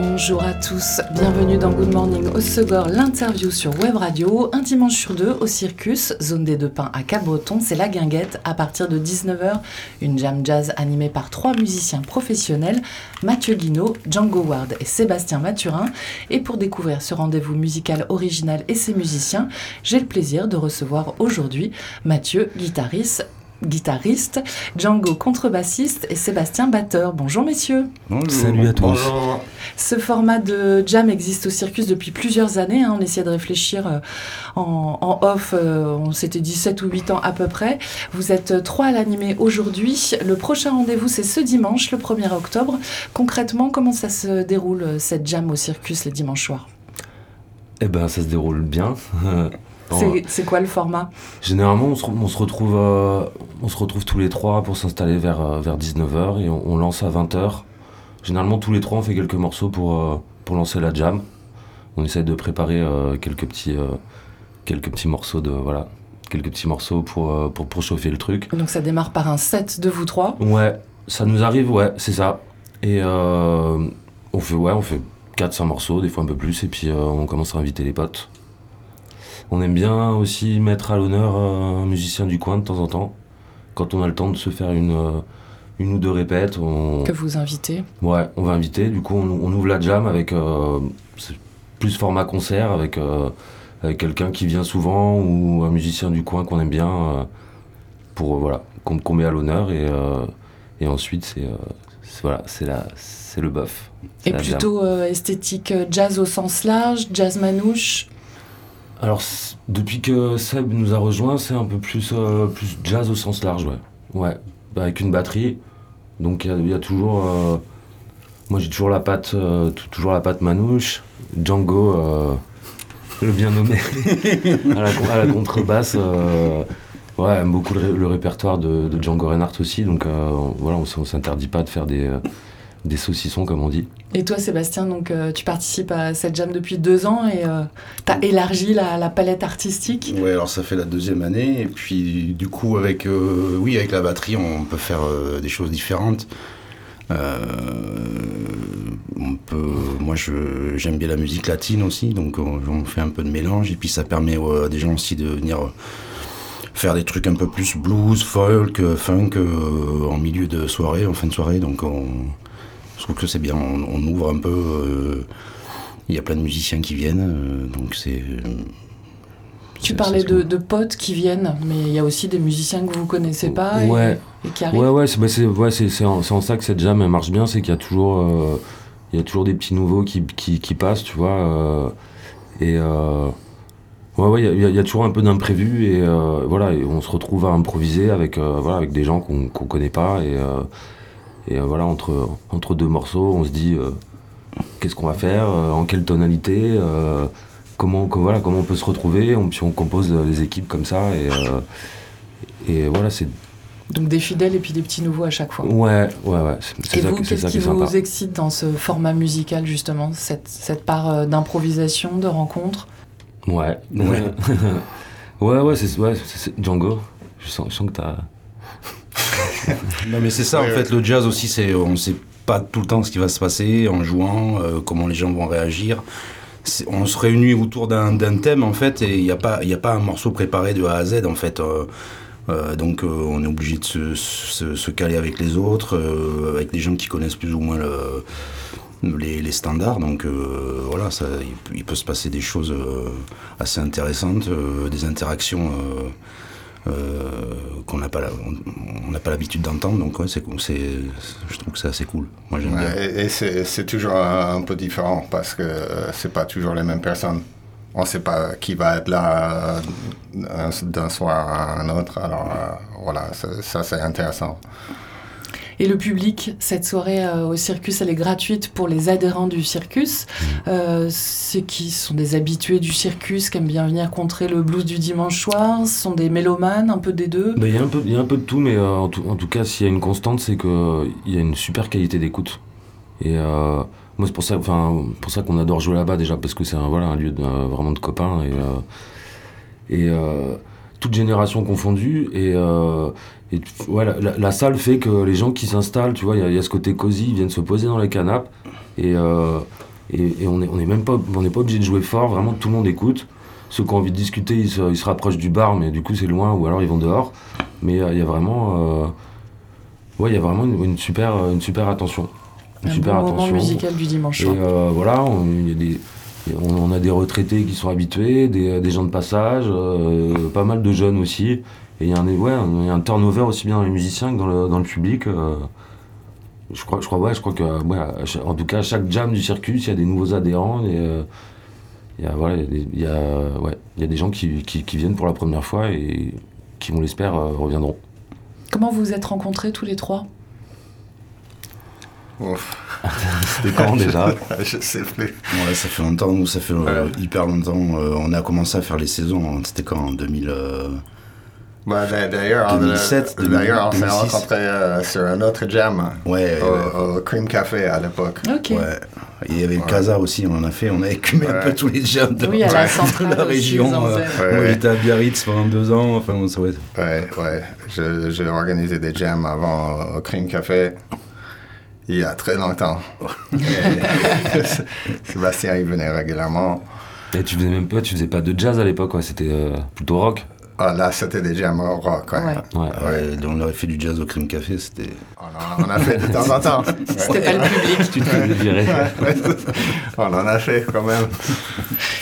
Bonjour à tous, bienvenue dans Good Morning au Segor, l'interview sur Web Radio, un dimanche sur deux au Circus, zone des deux pins à Cabreton, c'est la guinguette. À partir de 19h, une jam jazz animée par trois musiciens professionnels, Mathieu Guinaud, Django Ward et Sébastien Mathurin. Et pour découvrir ce rendez-vous musical original et ses musiciens, j'ai le plaisir de recevoir aujourd'hui Mathieu, guitariste, guitariste, Django contrebassiste et Sébastien batteur. Bonjour messieurs. Bonjour. Salut à tous. Ce format de jam existe au Circus depuis plusieurs années. Hein. On essayait de réfléchir euh, en, off, euh, on s'était dit 7 ou 8 ans à peu près. Vous êtes trois à l'animer aujourd'hui. Le prochain rendez-vous, c'est ce dimanche, le 1er octobre. Concrètement, comment ça se déroule euh, cette jam au Circus les dimanches soirs? Eh ben, ça se déroule bien. C'est quoi le format? Généralement, on se, retrouve, euh, on se retrouve tous les trois pour s'installer vers, euh, vers 19h et on, lance à 20h. Généralement, tous les trois, on fait quelques morceaux pour, euh, pour lancer la jam. On essaie de préparer quelques, petits, quelques petits morceaux de. Voilà, quelques petits morceaux pour, pour, pour, chauffer le truc. Donc ça démarre par un set de vous trois? Ouais, ça nous arrive, ouais, c'est ça. Et on fait, ouais, on fait 4-5 morceaux, des fois un peu plus, et puis on commence à inviter les potes. On aime bien aussi mettre à l'honneur euh, un musicien du coin de temps en temps. Quand on a le temps de se faire une, euh, une ou deux répètes. On... Que vous invitez Ouais, on va inviter. Du coup, on, ouvre la jam avec euh, plus format concert, avec, avec quelqu'un qui vient souvent ou un musicien du coin qu'on aime bien pour voilà qu'on met à l'honneur et, et ensuite c'est voilà c'est c'est le bœuf. Et plutôt esthétique jazz au sens large, jazz manouche alors, depuis que Seb nous a rejoint, c'est un peu plus, euh, plus jazz au sens large, ouais. Ouais, avec une batterie. Donc, il y, a toujours. Euh, moi, j'ai toujours la patte, euh, toujours la patte manouche. Django, le bien nommé, à, la, contrebasse. ouais, beaucoup le, répertoire de, Django Reinhardt aussi. Donc, voilà, on, on s'interdit pas de faire des des saucissons, comme on dit. Et toi, Sébastien, donc, euh, tu participes à cette jam depuis deux ans et euh, tu as élargi la, palette artistique Oui, alors ça fait la deuxième année. Et puis, du coup, avec, euh, oui, avec la batterie, on peut faire des choses différentes. on peut, moi, j'aime bien la musique latine aussi, donc on, fait un peu de mélange. Et puis, ça permet à des gens aussi de venir faire des trucs un peu plus blues, folk, funk en milieu de soirée, en fin de soirée. Donc, on je trouve que c'est bien. On, ouvre un peu. Euh, il y a plein de musiciens qui viennent, euh, donc c'est. Tu parlais de, potes qui viennent, mais il y a aussi des musiciens que vous connaissez pas et, qui arrivent. Ouais, ouais, c'est bah, ouais, en, en, ça que cette jam elle marche bien, c'est qu'il y a toujours, euh, il y a toujours des petits nouveaux qui, qui, qui passent, tu vois. et ouais, ouais, il y, y, a toujours un peu d'imprévu et voilà, et on se retrouve à improviser avec, voilà, avec des gens qu'on ne connaît pas et et euh, voilà, entre, entre deux morceaux, on se dit euh, qu'est-ce qu'on va faire, euh, en quelle tonalité, comment, voilà, comment on peut se retrouver. On, puis on compose les équipes comme ça. Et, et voilà, c'est donc des fidèles et puis des petits nouveaux à chaque fois. Ouais, ouais, ouais. C'est ça, vous, qu'est-ce qui, vous excite dans ce format musical justement, cette, cette part d'improvisation, de rencontre? Ouais. Ouais, ouais, ouais, c'est, ouais, Django. Je sens, je sens que t'as non, mais c'est ça, en fait, le jazz aussi, c'est on ne sait pas tout le temps ce qui va se passer en jouant, euh, comment les gens vont réagir. On se réunit autour d'un thème, en fait, et il n'y a, pas, a pas un morceau préparé de A à Z, en fait. Euh, euh, donc on est obligé de se, se, caler avec les autres, avec des gens qui connaissent plus ou moins le, les, les, standards. Donc voilà, ça, il, peut se passer des choses assez intéressantes, des interactions qu'on n'a pas on n'a pas l'habitude d'entendre donc c'est c'est je trouve que c'est assez cool. Moi j'aime bien. Et, c'est toujours un, peu différent parce que c'est pas toujours les mêmes personnes. On ne sait pas qui va être là euh, d'un soir à un autre alors euh, voilà ça c'est intéressant et le public, cette soirée euh, au circus, elle est gratuite pour les adhérents du circus. Mmh. Euh, ceux qui sont des habitués du circus, qui aiment bien venir contrer le blues du dimanche soir, ce sont des mélomanes, un peu des deux Il y, a un peu, y a un peu de tout, mais euh, en, tout, cas, s'il y a une constante, c'est qu'il y a une super qualité d'écoute. Et euh, moi, c'est pour ça, enfin, pour ça qu'on adore jouer là-bas déjà, parce que c'est un, voilà, un lieu de- euh, vraiment de copains et, euh, et euh, toute génération confondue. Et, euh, et ouais, la, la- la salle fait que les gens qui s'installent, tu vois, il y, a- il y a ce côté cosy, ils viennent se poser dans les canapes et, euh, et, et on est, on est même pas, on n'est pas obligé de jouer fort. Vraiment, tout le monde écoute. Ceux qui ont envie de discuter, ils se, ils se rapprochent du bar, mais du coup c'est loin, ou alors ils vont dehors. Mais euh, il y a vraiment, euh, ouais, il y a vraiment une, une super, une super attention. Une Un super bon moment attention. musical du dimanche Et soir. voilà, on, il y a des, on, a des retraités qui sont habitués, des, des gens de passage, euh, pas mal de jeunes aussi. Et il y, a un, turnover aussi bien dans les musiciens que dans le, public. euh. je, crois, je, que, en tout cas, chaque jam du circuit, il y a des nouveaux adhérents. Et, euh, il y a, des- gens qui, qui, viennent pour la première fois et qui, on l'espère, euh, reviendront. Comment vous vous êtes rencontrés tous les trois? C'était quand déjà Je sais plus. Ouais, ça fait longtemps, nous, ça fait euh, Ouais. hyper longtemps. Euh, on a commencé à faire les saisons, hein. c'était quand en 2000. euh, Bah, d'a- d'ailleurs, on- 2007, d'ailleurs, on s'est 2006. rencontrés euh, sur un autre jam Ouais, au, au Cream Café à l'époque. Ok. Ouais. Il y avait le Casa aussi, on en a fait, on a écumé un peu tous les jams de, Oui, à la de centrale la région. euh. Ouais, Moi ouais. j'étais à Biarritz pendant deux ans, enfin va être- Ouais, ouais. Je- J'ai organisé des jams avant au Cream Café. Il y a très longtemps. Sébastien, il venait régulièrement. Et tu faisais même pas, tu faisais pas de jazz à l'époque, ouais, c'était euh, plutôt rock. Ah, là, c'était des jams rock. ouais. Ouais. Ouais. Ouais, on aurait fait du jazz au Crime Café, c'était. On, en, on a fait de temps en temps. C'était pas le public. Tu te on en a fait quand même.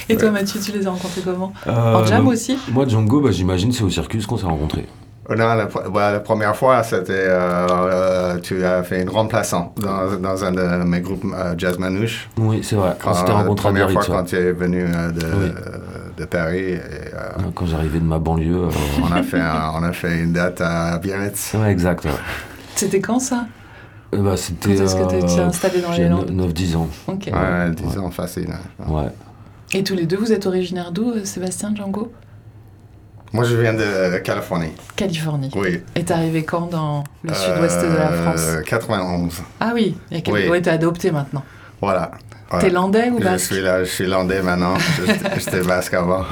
Et toi, Mathieu, tu les as rencontrés comment? Euh, En jam donc, aussi? Moi, Django, bah, j'imagine c'est au Circus qu'on s'est rencontrés. Non, la, bah, la première fois, c'était. euh, euh, tu as fait une remplaçant dans, dans un de mes groupes euh, Jazz Manouche. Oui, c'est vrai. Quand, on s'était la première fois ouais. quand tu es venu euh, de, Oui. de Paris. Et, euh, Quand j'arrivais de ma banlieue. euh, on, a fait un- on a fait une date à Biarritz. Ouais, exact. ouais. C'était quand ça? Euh, bah, c'était. Quand est-ce que t'es- t'es euh, installé dans les Landes? 9-10 ans. Ok. Ouais, 10 ans facile. hein. Ouais. Et tous les deux, vous êtes originaires d'où, euh, Sébastien, Django? Moi, je viens de Californie. Californie. Oui. Et t'es arrivé quand dans le sud-ouest de la Euh, France 91. Ah oui, il y a quelques... oui. ouais, t'es adopté maintenant. Voilà. Voilà. T'es landais ou Je basque? suis là, je suis landais maintenant. J'étais- basque avant.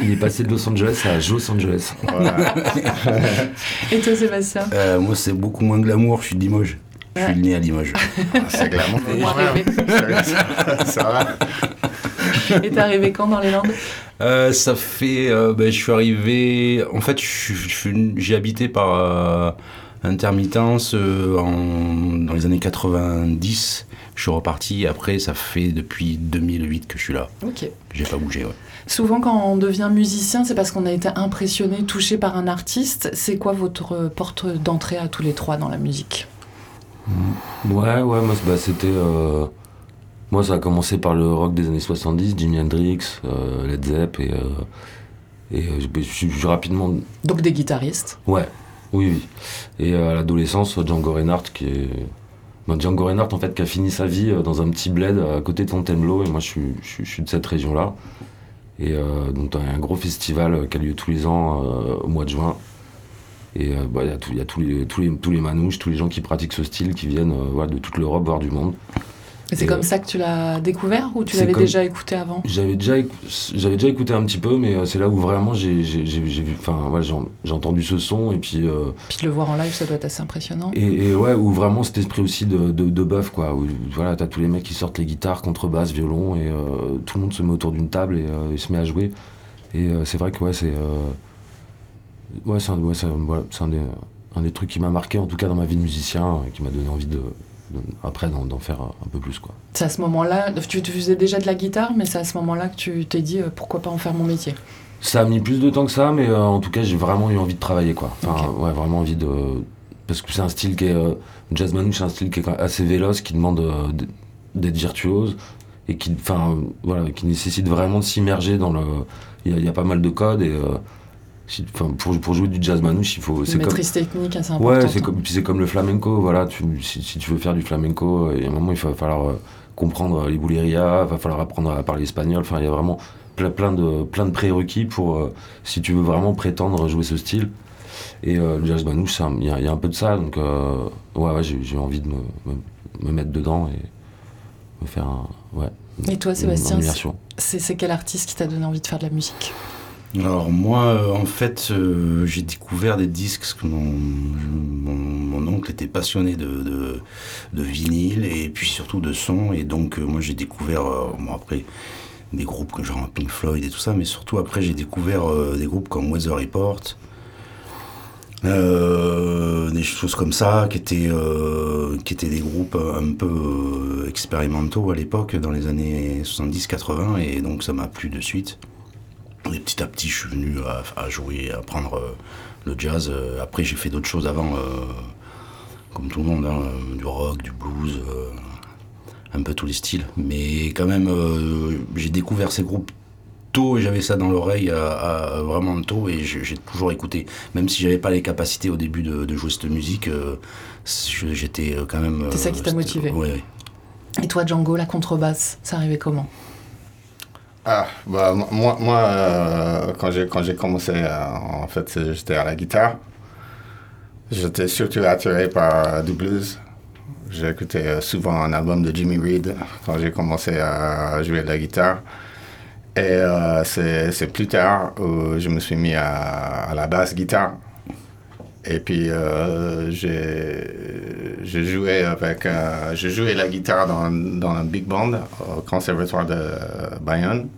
il, il est passé de Los Angeles à Los Angeles. Voilà. Et toi, Sébastien? Euh, moi c'est beaucoup moins glamour, je suis de Limoges. Je suis né à Limoges. Ah, C'est glamour. Ça va Et t'es arrivé quand dans les Landes? Euh, ça fait. euh, ben, je suis arrivé. En fait, j'ai habité par euh, intermittence euh, en- dans les années 90. Je suis reparti. Après, ça fait depuis 2008 que je suis là. Ok. J'ai pas bougé. Ouais. Souvent, quand on devient musicien, c'est parce qu'on a été impressionné, touché par un artiste. C'est quoi votre porte d'entrée à tous les trois dans la musique? Ouais, ouais, moi, bah, c'était. euh, Moi, ça a commencé par le rock des années 70, Jimi Hendrix, euh, Led Zepp, et. euh, Et euh, je, suis- rapidement. Donc des guitaristes. Ouais, oui, oui. Et à l'adolescence, Django Reinhardt, qui est. ben, Django Reinhardt, en fait, qui a fini sa vie dans un petit bled à côté de Fontainebleau, et moi, je suis, je suis- je suis de cette région-là. Et euh, donc, il y a un gros festival qui a lieu tous les ans au mois de juin. Et euh, bah, il y a, tout- il y a tous, les, tous, les, tous les manouches, tous les gens qui pratiquent ce style, qui viennent voilà, de toute l'Europe, voire du monde. Et c'est comme ça que tu l'as découvert ou tu l'avais comme- déjà écouté avant J'avais déjà, j'avais déjà écouté un petit peu, mais euh, c'est là où vraiment j'ai j'ai- vu, enfin, ouais, j'ai entendu ce son, et puis. euh, Puis de le voir en live, ça doit être assez impressionnant. Et, et ouais, où vraiment cet esprit aussi de, de, de bœuf, quoi. Où, voilà, t'as tous les mecs qui sortent les guitares, contrebasse, violon, et euh, tout le monde se met autour d'une table et euh, il se met à jouer. Et c'est vrai que ouais, c'est. ouais, c'est un, ouais, un- voilà, c'est un des, un des trucs qui m'a marqué, en tout cas dans ma vie de musicien, et qui m'a donné envie de. Après, d'en faire un peu plus, quoi. C'est à ce moment-là, tu, tu faisais déjà de la guitare, mais c'est à ce moment-là que tu t'es dit euh, pourquoi pas en faire mon métier? Ça a mis plus de temps que ça, mais euh, en tout cas, j'ai vraiment eu envie de travailler, quoi. Enfin, ouais, vraiment envie de. Parce que c'est un style qui est. euh, jazz manouche, c'est un style qui est assez véloce, qui demande euh, d'être virtuose, et qui, enfin, voilà, qui nécessite vraiment de s'immerger dans le. Il y, y a pas mal de codes, et. Si- pour, pour jouer du jazz manouche, il faut. C'est comme. maîtrise technique assez importante. Ouais, c'est hein. comme, puis c'est comme le flamenco, voilà, tu, si, si tu veux faire du flamenco, euh, il y a un moment, il va falloir euh, comprendre les boulerias, il va falloir apprendre à parler espagnol, enfin, il y a vraiment plein, plein de, plein de prérequis pour, euh, si tu veux vraiment prétendre jouer ce style. Et euh, le jazz manouche, il y, a- il y a un peu de ça, donc euh, ouais, ouais, j'ai envie de me, me- me mettre dedans et me faire un, ouais, Et toi, Sébastien, c'est quel artiste qui t'a donné envie de faire de la musique? Alors moi, euh, en fait, euh, j'ai découvert des disques parce que mon, oncle était passionné de, vinyle et puis surtout de son. Et donc euh, moi j'ai découvert, après, des groupes comme genre Pink Floyd et tout ça, mais surtout après j'ai découvert des groupes comme Weather Report. des choses comme ça qui étaient, des groupes un peu expérimentaux à l'époque dans les années 70-80 et donc ça m'a plu de suite. Et petit à petit, je suis venu à, à jouer, à apprendre euh, le jazz. Euh, Après, j'ai fait d'autres choses avant, euh, comme tout le monde, hein, du rock, du blues, un peu tous les styles. Mais quand même, j'ai découvert ces groupes tôt et j'avais ça dans l'oreille à, à- vraiment tôt et j'ai toujours écouté. Même si j'avais pas les capacités au début de, de jouer cette musique, euh, j'étais quand même. C'est ça qui t'a motivé. Ouais, ouais. Et toi, Django, la contrebasse, ça arrivait comment? Ah, bah, moi, moi euh, quand j'ai quand j'ai commencé, euh, en fait, j'étais à la guitare. J'étais surtout attiré par euh, du blues. Euh, souvent un album de Jimmy Reed quand j'ai commencé à jouer de la guitare. Et c'est plus tard où je me suis mis à, à la basse guitare. Et puis j'ai j'ai joué avec euh, j'ai joué la guitare dans, dans un big band au conservatoire de Bayonne.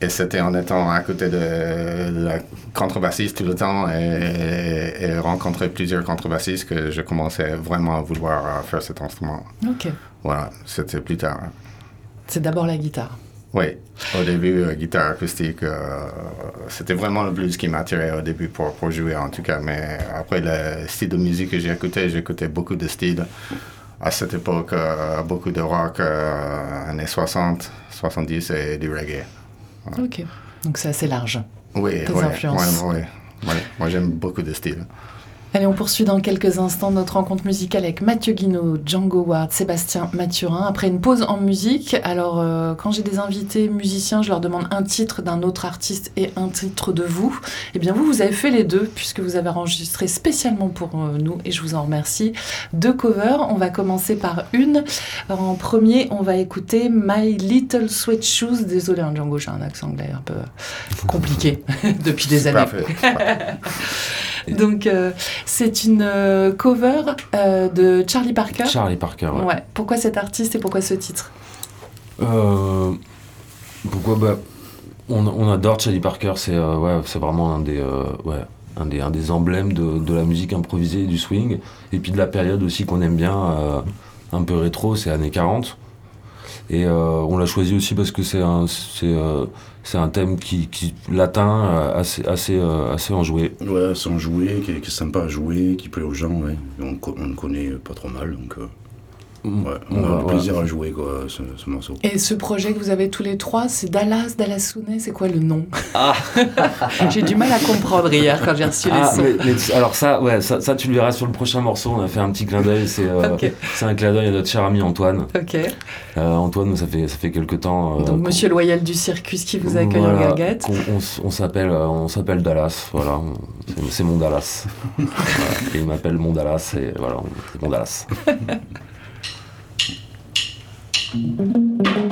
Et c'était en étant à côté de, la contrebassiste tout le temps et, et rencontrer plusieurs contrebassistes que je commençais vraiment à vouloir euh, faire cet instrument. Ok. Voilà, c'était plus tard. C'est d'abord la guitare. Oui, au début, euh, guitare acoustique, euh, c'était vraiment le blues qui m'attirait au début pour, pour jouer en tout cas. Mais après, le style de musique que j'ai écouté, j'écoutais beaucoup de styles. À cette époque, euh, beaucoup de rock, années 60, 70 et du reggae. Ok. Donc c'est assez large. Oui, oui, oui, oui. Moi, j'aime beaucoup de styles. Allez, on poursuit dans quelques instants notre rencontre musicale avec Mathieu Guinaud, Django Ward, Sébastien Mathurin. Après une pause en musique, alors euh, quand j'ai des invités musiciens, je leur demande un titre d'un autre artiste et un titre de vous. Eh bien, vous, vous avez fait les deux, puisque vous avez enregistré spécialement pour euh, nous, et je vous en remercie. Deux covers, on va commencer par une. Alors, en premier, on va écouter My Little Sweat Shoes. Désolé, hein, Django, j'ai un accent anglais un peu compliqué depuis des années. Donc, euh, c'est une euh, cover euh, de Charlie Parker. Charlie Parker. ouais. Ouais. Pourquoi cet artiste et pourquoi ce titre? Pourquoi bah, on, on adore Charlie Parker, c'est ouais, vraiment un des, ouais, un des, un des emblèmes de, de la musique improvisée et du swing. Et puis de la période aussi qu'on aime bien, un peu rétro, c'est années 40. Et on l'a choisi aussi parce que c'est un, c'est, un thème qui, qui latin euh, assez, assez, euh, assez enjoué. Ouais, sans jouer, qui est, qui est sympa à jouer, qui plaît aux gens, ouais. On, on le connaît pas trop mal, euh, ouais, on, a ouais. plaisir à jouer, quoi, ce, ce morceau. Et ce projet que vous avez tous les trois, c'est Dallas, Dallas Sounet, c'est quoi le nom? Ah. J'ai du mal à comprendre hier quand j'ai reçu les Ah, sons. mais- mais- alors ça, ouais, ça, ça, tu le verras sur le prochain morceau. On a fait un petit clin d'œil. C'est euh, un clin d'œil à notre cher ami Antoine. Ok. Euh, Antoine, ça fait ça fait quelques temps. euh, Donc, monsieur Loyal du Circus qui vous accueille en voilà, guinguette. qu'on- On, s'appelle euh, on s'appelle Dallas. Voilà, c'est- mon Dallas. Voilà. Et il m'appelle mon Dallas. Et voilà, c'est mon Dallas. Thank you.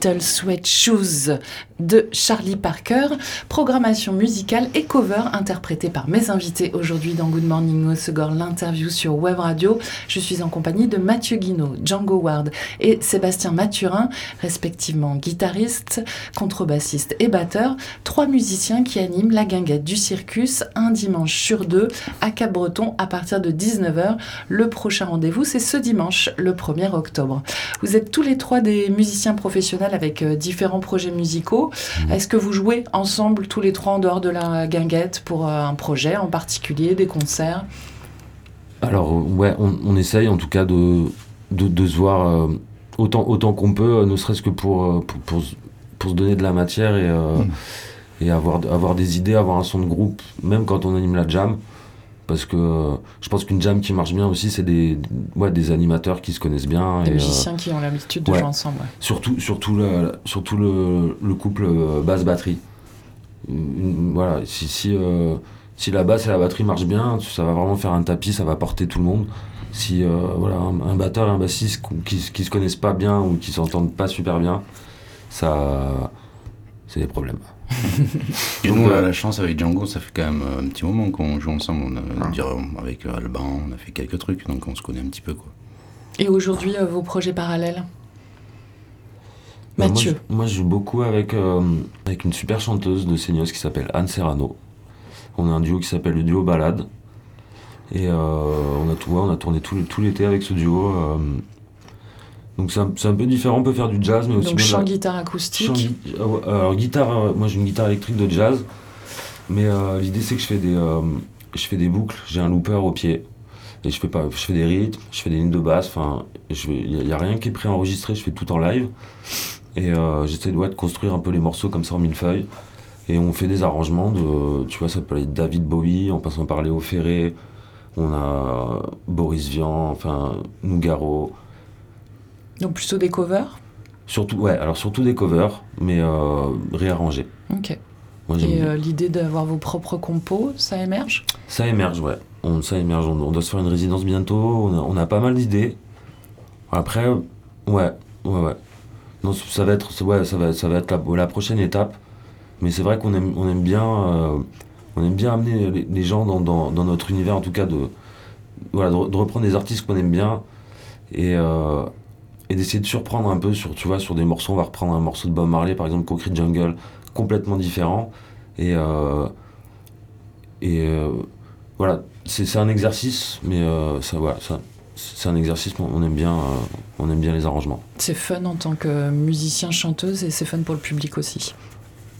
Sweat Shoes de Charlie Parker. Programmation musicale et cover interprétée par mes invités aujourd'hui dans Good Morning Osegor, l'interview sur Web Radio. Je suis en compagnie de Mathieu Guinaud, Django Ward et Sébastien Mathurin, respectivement guitariste, contrebassiste et batteur. Trois musiciens qui animent la guinguette du circus un dimanche sur deux à Cap-Breton à partir de 19h. Le prochain rendez-vous, c'est ce dimanche, le 1er octobre. Vous êtes tous les trois des musiciens professionnels avec euh, différents projets musicaux. Mmh. Est-ce que vous jouez ensemble tous les trois en dehors de la guinguette pour euh, un projet en particulier, des concerts? Alors ouais, on, essaye en tout cas de, de, se voir euh, autant, autant qu'on peut, ne serait-ce que pour, pour, pour, se donner de la matière et, mmh. et avoir, avoir des idées, avoir un son de groupe, même quand on anime la jam parce que je pense qu'une jam qui marche bien aussi, c'est des, ouais, des animateurs qui se connaissent bien. Des musiciens qui ont l'habitude de jouer ensemble. Surtout, surtout, le, surtout le, le couple euh, basse-batterie. Voilà, si, si, euh, si la basse et la batterie marchent bien, ça va vraiment faire un tapis, ça va porter tout le monde. Si euh, voilà, un, batteur et un bassiste qui, qui se connaissent pas bien ou qui s'entendent pas super bien, ça, c'est des problèmes. Et nous, on a la chance avec Django, ça fait quand même un petit moment qu'on joue ensemble. On a, ah. avec Alban, on a fait quelques trucs, donc on se connaît un petit peu. Quoi. Et aujourd'hui, euh, vos projets parallèles? Bah, Mathieu moi je, joue beaucoup avec, euh, avec une super chanteuse de Seignos qui s'appelle Anne Serrano. On a un duo qui s'appelle le duo Balade. Et euh, on, a tout, on a tourné tout, tout l'été avec ce duo. Donc c'est un, peu différent, on peut faire du jazz, mais aussi. Donc chant, guitare acoustique. Euh, alors guitare, euh, moi j'ai une guitare électrique de jazz, mais euh, l'idée c'est que je fais des, je fais des boucles, j'ai un looper au pied, et je fais pas, je fais des rythmes, je fais des lignes de basse, enfin, il n'y a, rien qui est préenregistré, je fais tout en live, et j'essaie de, de construire un peu les morceaux comme ça en millefeuille, et on fait des arrangements de, tu vois, ça peut être David Bowie, en passant par Léo Ferré, on a Boris Vian, enfin Nougaro. Donc plutôt des covers Surtout, ouais, alors surtout des covers, mais euh, réarrangés. Ok. Et euh, l'idée d'avoir vos propres compos, ça émerge? Ça émerge, ouais. On, ça émerge. On, doit se faire une résidence bientôt. On a, pas mal d'idées. Après, ouais, ouais, ouais. Non, ça va être, ouais, ça va, ça va être la, prochaine étape. Mais c'est vrai qu'on aime, on aime bien, euh, on aime bien amener les, gens dans, dans, dans, notre univers, en tout cas de, voilà, de, reprendre des artistes qu'on aime bien et, euh, et d'essayer de surprendre un peu sur, tu vois, sur des morceaux. On va reprendre un morceau de Bob Marley, par exemple, Concrete Jungle, complètement différent. Et, euh, et euh, voilà, c'est un exercice, mais euh, ça, voilà, ça, c'est un exercice, on aime bien, on aime bien les arrangements. C'est fun en tant que musicien, chanteuse, et c'est fun pour le public aussi.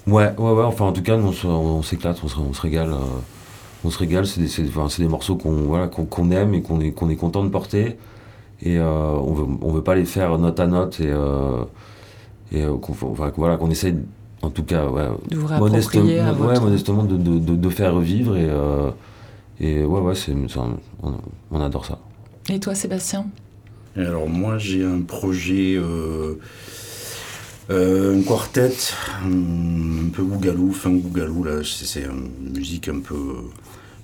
Ouais, ouais, ouais. Enfin, en tout cas, nous, on s'éclate, on, on, se régale. on se régale. C'est des, des, morceaux qu'on voilà, qu'on aime et qu'on est, qu'on est content de porter et euh, on veut, on veut pas les faire note à note et, euh, et euh, qu'on voilà, qu'on essaye en tout cas ouais, de vous modestement, ouais, modestement de, de, de, faire revivre et, et ouais, ouais c'est, on, on, adore ça. Et toi Sébastien? Alors moi j'ai un projet, euh, un quartet, un peu bougalou, funk bougalou, là c'est, une musique un peu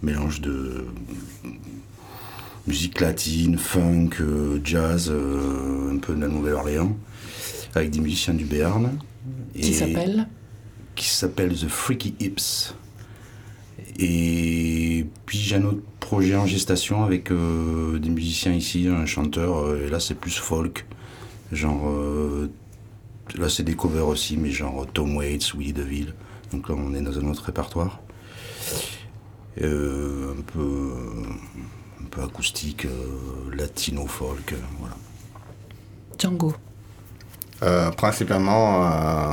mélange de musique latine, funk, euh, jazz, euh, un peu de la Nouvelle-Orléans, avec des musiciens du Béarn. Qui s'appelle Qui s'appelle The Freaky Hips. Et puis j'ai un autre projet en gestation avec euh, des musiciens ici, un chanteur, et là c'est plus folk, genre, là c'est des covers aussi, mais genre Tom Waits, Willie DeVille, donc là on est dans un autre répertoire. un peu un peu acoustique, euh, latino, folk, euh, voilà. Django euh, Principalement,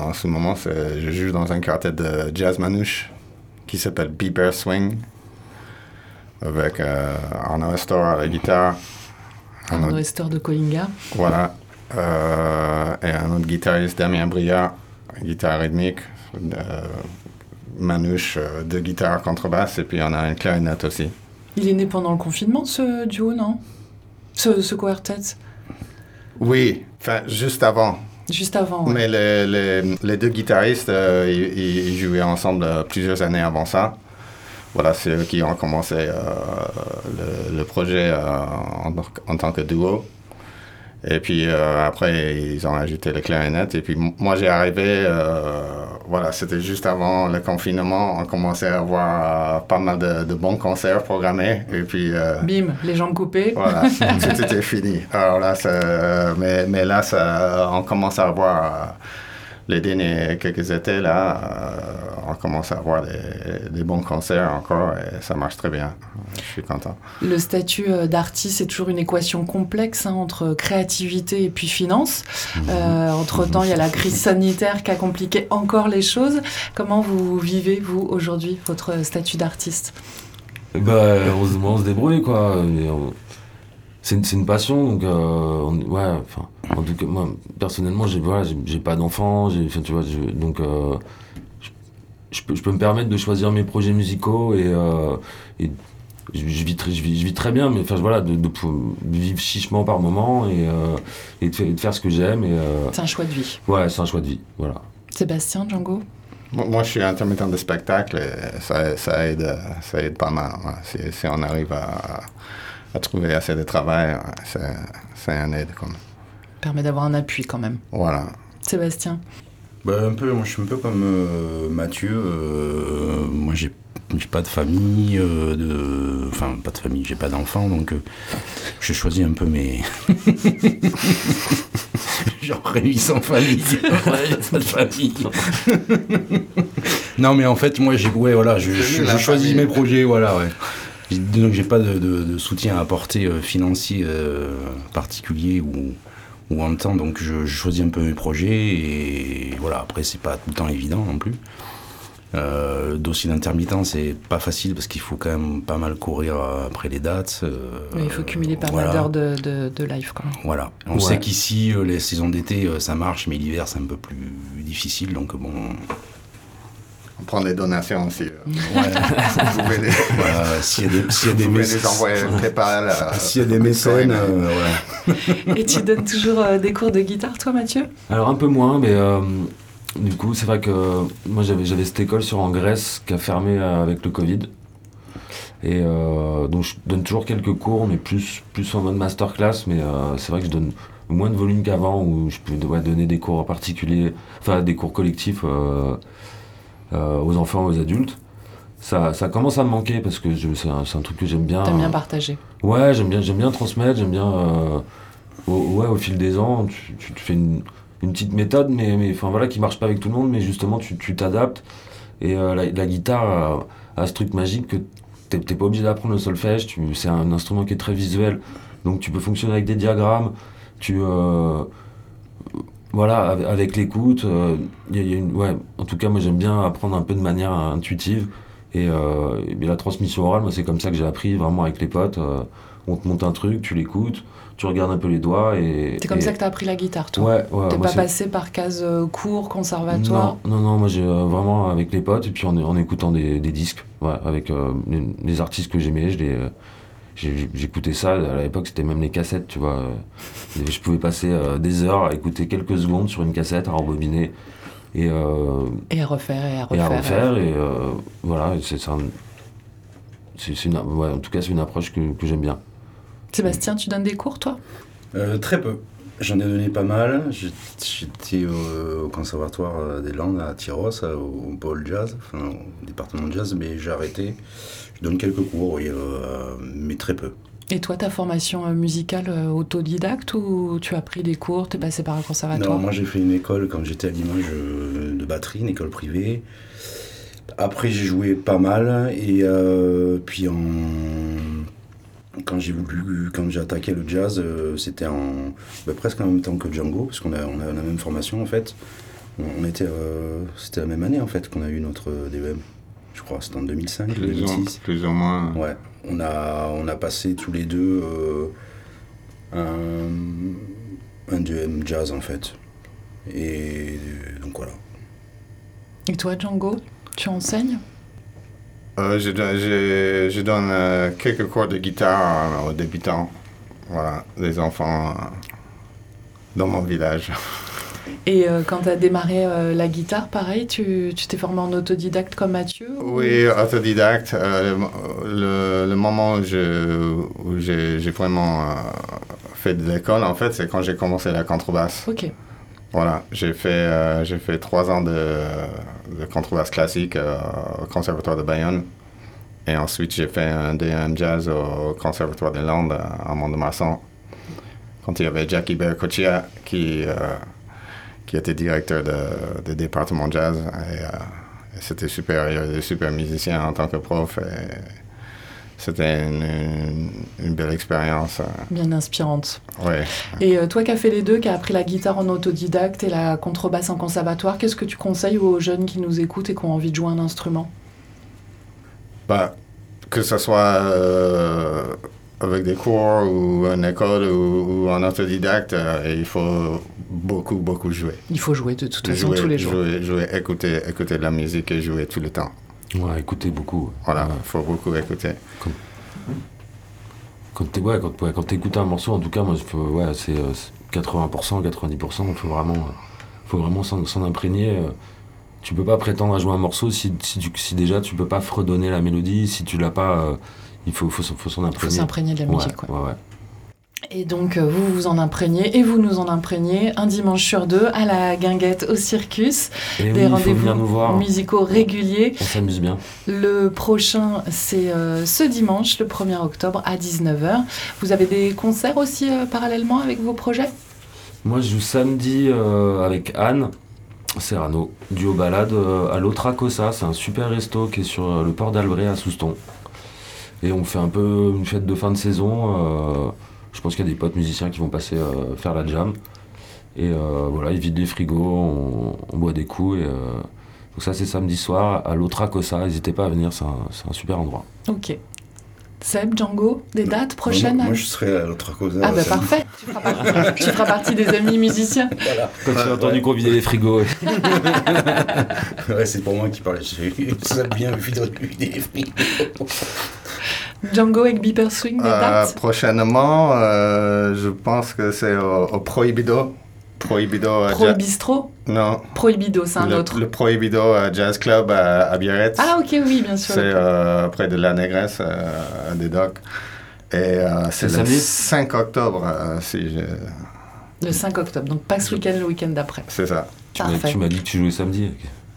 en ce moment, je joue dans un quartet de jazz manouche qui s'appelle Bear Swing, avec Arnaud Estor à la guitare. Arnaud Estor de Colinga. Voilà. et un autre guitariste, Damien Briard, guitare rythmique, manouche, de guitare contrebasse, et puis on a une clarinette aussi. Il est né pendant le confinement, ce duo, non? Ce, ce quartet? Oui, enfin, juste avant. Juste avant. Mais les, les, deux guitaristes, euh, ils, jouaient ensemble euh, plusieurs années avant ça. Voilà, c'est eux qui ont commencé euh, le, projet en, en, tant que duo. Et puis euh, après, ils ont ajouté les clarinettes. Et puis moi, j'ai arrivé, euh, voilà, c'était juste avant le confinement. On commençait à avoir euh, pas mal de, de bons concerts programmés. Et puis, euh, Bim, les jambes coupées. voilà, tout était fini. Alors là, ça, mais, mais là, ça, on commence à avoir les derniers quelques étés là, euh, on commence à avoir des, des bons concerts encore et ça marche très bien. Je suis content. Le statut euh, d'artiste, c'est toujours une équation complexe hein, entre créativité et puis finance. Euh, entre-temps, il y a la crise sanitaire qui a compliqué encore les choses. Comment vous vivez, vous, aujourd'hui, votre statut d'artiste? Bah, on, se- on se débrouille, quoi. On- C'est une, passion, donc, euh, on- ouais, enfin, en tout cas, moi, personnellement, j'ai voilà, pas d'enfant, tu vois, donc, euh, je, peux, je peux me permettre de choisir mes projets musicaux et, euh, et je, je vis très, je, vis, je vis très bien, mais enfin, voilà, de, de, pou- de vivre chichement par moment et, euh, et, de, faire, et de faire ce que j'aime, euh, C'est un choix de vie. ouais, c'est un choix de vie, voilà. Sébastien, Django? Moi, moi, je suis intermittent de spectacle et ça, ça, aide, ça aide pas mal. ouais. Si, si on arrive à, à trouver assez de travail, ouais, c'est c'est un aide. Comme. permet d'avoir un appui quand même. Voilà. Sébastien? Bah, un peu, moi je suis un peu comme euh, Mathieu. euh, moi j'ai j'ai pas de famille, euh, de... enfin pas de famille, j'ai pas d'enfants, donc euh, j'ai choisi un peu mes. Genre Rémi sans famille. Ouais, pas de famille. non mais en fait moi j'ai ouais, voilà, je, choisis famille. mes projets, voilà ouais. J'ai- Donc j'ai pas de, de- de soutien à apporter euh, financier euh, particulier ou, ou en temps, donc je, je choisis un peu mes projets et voilà, après c'est pas tout le temps évident non plus. Euh, dossier d'intermittent c'est pas facile parce qu'il faut quand même pas mal courir après les dates. euh, Il faut cumuler pas voilà. mal d'heures de, de, de live quand même. Voilà. On Ouais. sait qu'ici, euh, les saisons d'été, euh, ça marche, mais l'hiver, c'est un peu plus difficile. Donc, bon. On prend des donations aussi. euh. Ouais. Vous pouvez les, voilà, S'il y a des, s'il y a des, euh, s'il y a des mécènes, euh. Et tu donnes toujours euh, des cours de guitare, toi, Mathieu? Alors un peu moins, mais euh, du coup, c'est vrai que moi j'avais j'avais cette école sur en Grèce qui a fermé avec le Covid. Et euh, donc je donne toujours quelques cours, mais plus, plus en mode masterclass. Mais euh, c'est vrai que je donne moins de volume qu'avant, où je peux ouais, donner des cours particuliers, enfin des cours collectifs aux enfants, aux adultes. Ça, ça commence à me manquer parce que c'est un, truc que j'aime bien. T'aimes bien partager. Ouais, j'aime bien, j'aime bien transmettre, j'aime bien. euh, au, ouais, au fil des ans, tu, tu te fais une, une petite méthode, mais, mais enfin voilà, qui marche pas avec tout le monde, mais justement tu tu t'adaptes. Et euh, la, la guitare a, a ce truc magique que t'es pas obligé d'apprendre le solfège. C'est un instrument qui est très visuel, donc tu peux fonctionner avec des diagrammes. Tu euh, voilà, avec, l'écoute, euh, y a- il y a une, ouais, en tout cas, moi j'aime bien apprendre un peu de manière intuitive. Et, euh, et la transmission orale, moi c'est comme ça que j'ai appris vraiment avec les potes. euh, on te monte un truc, tu l'écoutes, tu regardes un peu les doigts et. C'est comme et- ça que t'as appris la guitare, toi Ouais, ouais. T'es pas passé par case euh, cours, conservatoire non, non, non, moi j'ai euh, vraiment avec les potes et puis en, en écoutant des, des disques, ouais, avec euh, les, les artistes que j'aimais, je les, euh, j'écoutais ça. À l'époque, c'était même les cassettes, tu vois. et je pouvais passer euh, des heures à écouter quelques secondes sur une cassette, à rembobiner et, euh, Et à refaire, et à et refaire. à refaire. Et euh, voilà, c'est un- ouais, en tout cas, c'est une approche que, que j'aime bien. Sébastien, tu donnes des cours, toi? Euh, très peu. J'en ai donné pas mal. J'étais au, au conservatoire des Landes à Tyros, à- au pôle jazz, enfin au département de jazz, mais j'ai arrêté. Je donne quelques cours, oui, euh, mais très peu. Et toi, ta formation euh, musicale euh, autodidacte ou tu as pris des cours, t'es passé par un conservatoire Non, moi j'ai fait une école quand j'étais à Limoges de batterie, une école privée. Après j'ai joué pas mal et euh, puis en... quand j'ai voulu, quand j'ai attaqué le jazz, euh, c'était en bah, presque en même temps que Django parce qu'on a, on a la même formation en fait. On, on était, euh, c'était la même année en fait qu'on a eu notre DEM. Je crois c'était en 2005, plus, ou, 2006. plus ou moins. Ouais, on a, on a passé tous les deux euh, un, un duel jazz en fait. Et donc voilà. Et toi, Django, tu enseignes? Euh, je, donne- je, je donne euh, quelques cours de guitare aux débutants. Voilà, des enfants euh, dans mon village. Et euh, quand tu as démarré euh, la guitare, pareil, tu t'es formé en autodidacte comme Mathieu ou- Oui, autodidacte. euh, le, le- le moment où j'ai vraiment fait de l'école, en fait, c'est quand j'ai commencé la contrebasse. Ok. Voilà, j'ai fait, j'ai fait trois ans de, de contrebasse classique au Conservatoire de Bayonne. Et ensuite, j'ai fait un DM jazz au Conservatoire des Landes à Mont-de-Marsan. Quand il y avait Jackie Bercochia qui, qui était directeur de, de département jazz. Et, euh, et c'était super, il y avait des super musiciens en tant que prof. Et c'était une, une- une belle expérience. euh, Bien inspirante. ouais. Et euh, toi qui as fait les deux, qui as appris la guitare en autodidacte et la contrebasse en conservatoire, qu'est-ce que tu conseilles aux jeunes qui nous écoutent et qui ont envie de jouer un instrument? Bah, que ce soit euh, avec des cours ou en école ou, ou en autodidacte, euh, il faut beaucoup, beaucoup jouer. Il faut jouer de toute façon jouer, tous les jours. Jouer, jouer, écouter, écouter de la musique et jouer tout le temps. Ouais, écoutez beaucoup. Voilà, Ouais. il faut beaucoup écouter. Quand tu ouais, quand, ouais, quand t'écoutes un morceau, en tout cas, moi, je peux- ouais, c'est euh, c'est 80%, 90%, il faut vraiment, euh, faut vraiment s'en s'en imprégner. euh. Tu peux pas prétendre à jouer un morceau si, si, tu- si déjà tu peux pas fredonner la mélodie, si tu l'as pas, euh, il faut, faut, s'en- faut s'en Il faut imprégner. s'imprégner de la musique. quoi. ouais, ouais. Et donc, euh, vous vous en imprégnez et vous nous en imprégnez un dimanche sur deux à la guinguette au circus. Et des oui, rendez-vous voir, musicaux réguliers. on s'amuse bien. Le prochain, c'est euh, ce dimanche, le 1er octobre à 19h. Vous avez des concerts aussi euh, parallèlement avec vos projets? Moi, je joue samedi euh, avec Anne Serrano, duo balade euh, à l'Autra Cosa. C'est un super resto qui est sur euh, le port d'Albret à Souston. Et on fait un peu une fête de fin de saison. euh, je pense qu'il y a des potes musiciens qui vont passer euh, faire la jam. Et euh, voilà, ils vident des frigos, on, on boit des coups. Et, euh, donc ça, c'est samedi soir à l'Autra Cosa. N'hésitez pas à venir, c'est un, super endroit. Ok. Seb, Django, des dates prochaines Moi, moi, je serai à l'autre cause. Ah bah parfait, tu feras, partie, tu feras partie des amis musiciens. Voilà. Quand tu as entendu ouais. qu'on vidait les frigos. Ouais, c'est pour moi qui parlais. J'ai bien vu dans des films. Django avec Beeper Swing, des Euh, dates prochainement, euh, je pense que c'est au, au Prohibido. Prohibido. euh, Ja- Prohibistro non, Prohibido, c'est un le, autre. le Prohibido Jazz Club à, à Biarritz. Ah ok, oui, bien sûr. C'est euh, près de la Négresse, euh, à des docks. Et euh, c'est le samedi 5 octobre, euh, si je... Le 5 octobre, donc pas ce week-end, le week-end d'après. c'est ça. Tu m'as- Parfait. tu m'as dit que tu jouais samedi.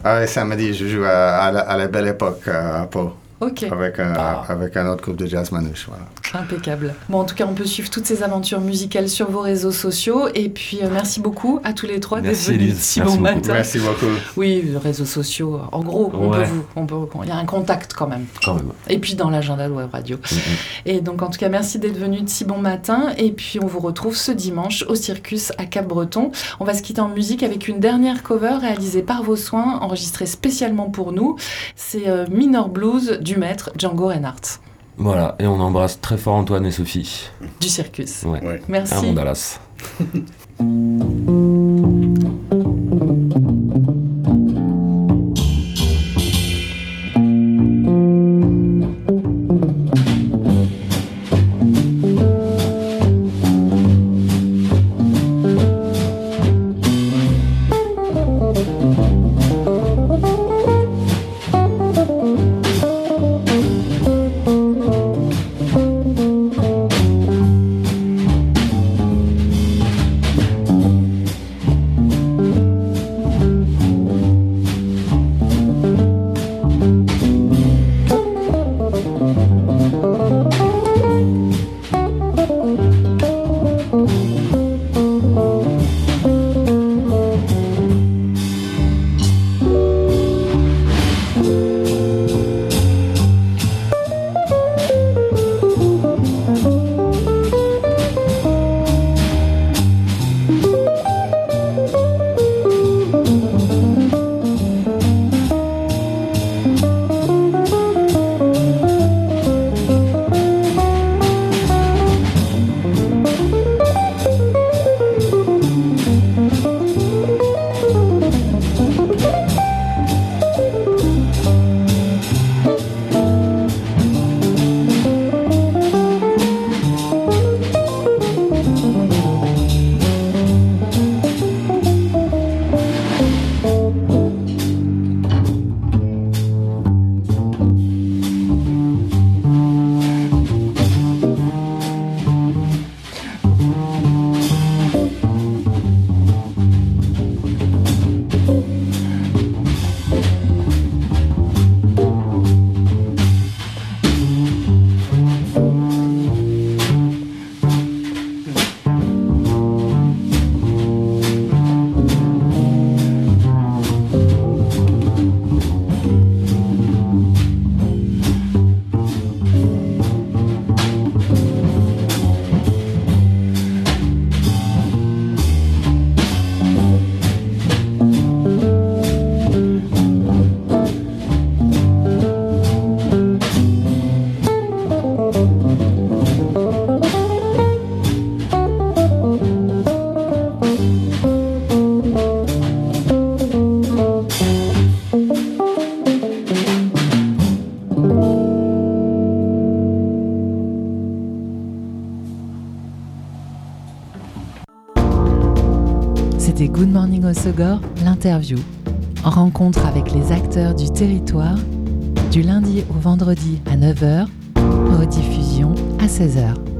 Ah, et samedi, je joue à, à la, à la belle époque à Pau, Ok, avec, un, Ah. avec un autre groupe de jazz manouche. Voilà. impeccable. Bon, en tout cas, on peut suivre toutes ces aventures musicales sur vos réseaux sociaux. Et puis, euh, merci beaucoup à tous les trois d'être Merci, venus si Merci bon beaucoup. matin. Merci beaucoup. Oui, réseaux sociaux, en gros, on peut Ouais. vous, on peut, il y a un contact quand même. Quand même. Et puis dans l'agenda de Web Radio. Mhm. Et donc, en tout cas, merci d'être venu de si bon matin. Et puis, on vous retrouve ce dimanche au Circus à Cap-Breton. On va se quitter en musique avec une dernière cover réalisée par vos soins, enregistrée spécialement pour nous. C'est euh, Minor Blues du maître Django Reinhardt Voilà, et on embrasse très fort Antoine et Sophie. du Circus. Ouais. Ouais. À Merci. mon Dallas. Osogor, l'interview. Rencontre avec les acteurs du territoire, du lundi au vendredi à 9h, rediffusion à 16h.